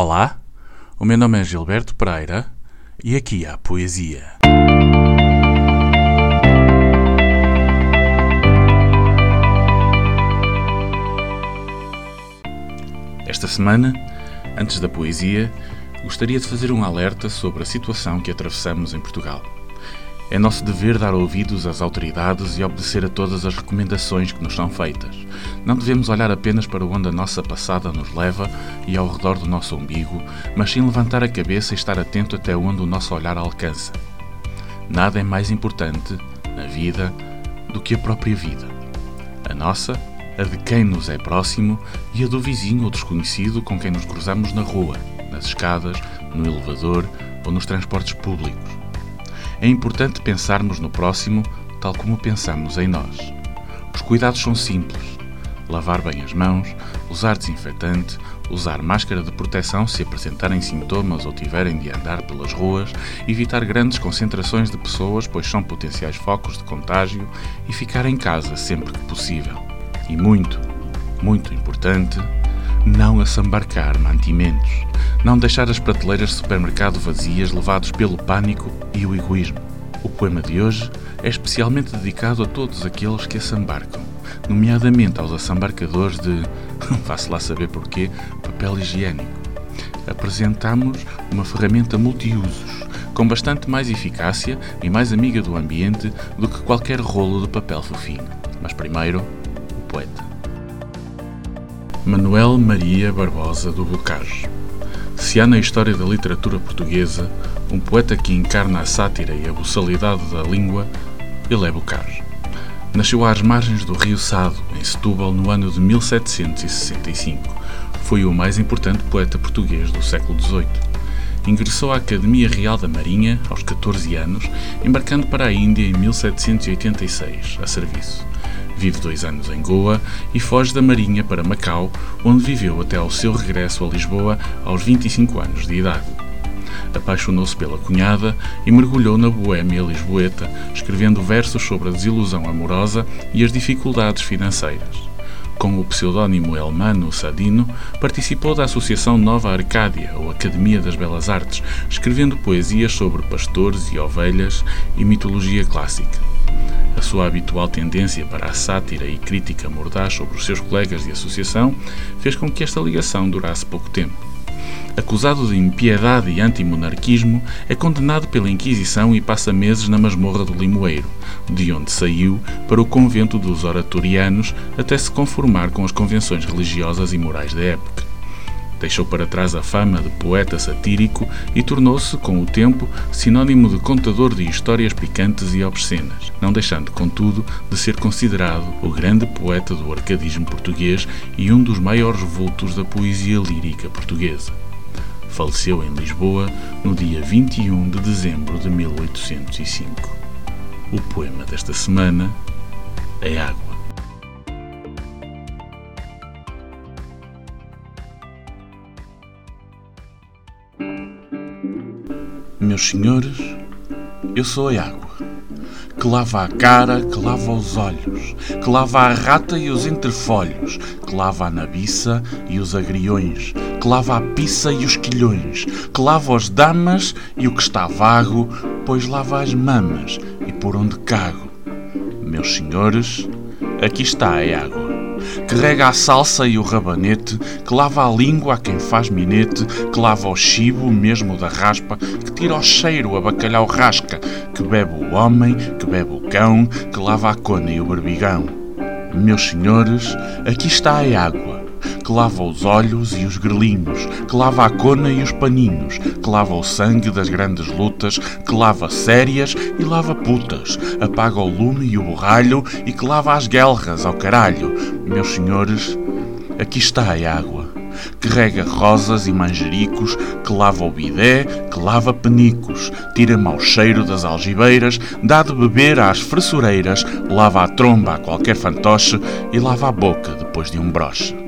Olá, o meu nome é Gilberto Pereira e aqui há poesia. Esta semana, antes da poesia, gostaria de fazer um alerta sobre a situação que atravessamos em Portugal. É nosso dever dar ouvidos às autoridades e obedecer a todas as recomendações que nos são feitas. Não devemos olhar apenas para onde a nossa passada nos leva e ao redor do nosso umbigo, mas sim levantar a cabeça e estar atento até onde o nosso olhar alcança. Nada é mais importante na vida do que a própria vida. A nossa, a de quem nos é próximo e a do vizinho ou desconhecido com quem nos cruzamos na rua, nas escadas, no elevador ou nos transportes públicos. É importante pensarmos no próximo tal como pensamos em nós. Os cuidados são simples: lavar bem as mãos, usar desinfetante, usar máscara de proteção se apresentarem sintomas ou tiverem de andar pelas ruas, evitar grandes concentrações de pessoas, pois são potenciais focos de contágio, e ficar em casa sempre que possível. E muito, muito importante, não assambarcar mantimentos, não deixar as prateleiras de supermercado vazias levados pelo pânico e o egoísmo. O poema de hoje é especialmente dedicado a todos aqueles que assambarcam, nomeadamente aos assambarcadores de, faço lá saber porquê, papel higiênico. Apresentamos uma ferramenta multiusos, com bastante mais eficácia e mais amiga do ambiente do que qualquer rolo de papel fofinho. Mas primeiro, o poeta. Manuel Maria Barbosa do Bocage. Se há na história da literatura portuguesa um poeta que encarna a sátira e a buçalidade da língua, ele é Bocage. Nasceu às margens do rio Sado, em Setúbal, no ano de 1765. Foi o mais importante poeta português do século XVIII. Ingressou à Academia Real da Marinha aos 14 anos, embarcando para a Índia em 1786, a serviço. Vive dois anos em Goa e foge da Marinha para Macau, onde viveu até ao seu regresso a Lisboa aos 25 anos de idade. Apaixonou-se pela cunhada e mergulhou na boêmia lisboeta, escrevendo versos sobre a desilusão amorosa e as dificuldades financeiras. Com o pseudónimo Elmano Sadino, participou da Associação Nova Arcádia, ou Academia das Belas Artes, escrevendo poesias sobre pastores e ovelhas e mitologia clássica. A sua habitual tendência para a sátira e crítica mordaz sobre os seus colegas de associação fez com que esta ligação durasse pouco tempo. Acusado de impiedade e antimonarquismo, é condenado pela Inquisição e passa meses na masmorra do Limoeiro, de onde saiu para o convento dos oratorianos até se conformar com as convenções religiosas e morais da época. Deixou para trás a fama de poeta satírico e tornou-se, com o tempo, sinónimo de contador de histórias picantes e obscenas, não deixando, contudo, de ser considerado o grande poeta do arcadismo português e um dos maiores vultos da poesia lírica portuguesa. Faleceu em Lisboa no dia 21 de dezembro de 1805. O poema desta semana é Água. Meus senhores, eu sou a água, que lava a cara, que lava os olhos, que lava a rata e os entrefolhos, que lava a nabiça e os agriões, que lava a pizza e os quilhões, que lava as damas e o que está vago, pois lava as mamas e por onde cago. Meus senhores, aqui está a água que rega a salsa e o rabanete, que lava a língua a quem faz minete, que lava o chibo mesmo da raspa, que tira o cheiro a bacalhau rasca, que bebe o homem, que bebe o cão, que lava a cona e o berbigão. Meus senhores, aqui está a água, que lava os olhos e os grelinhos, que lava a cona e os paninhos, que lava o sangue das grandes lutas, que lava sérias e lava putas, apaga o lume e o borralho e que lava as guelras ao caralho. Meus senhores, aqui está a água que rega rosas e manjericos, que lava o bidé, que lava penicos, tira mau cheiro das algibeiras, dá de beber às fressureiras, lava a tromba a qualquer fantoche e lava a boca depois de um broche.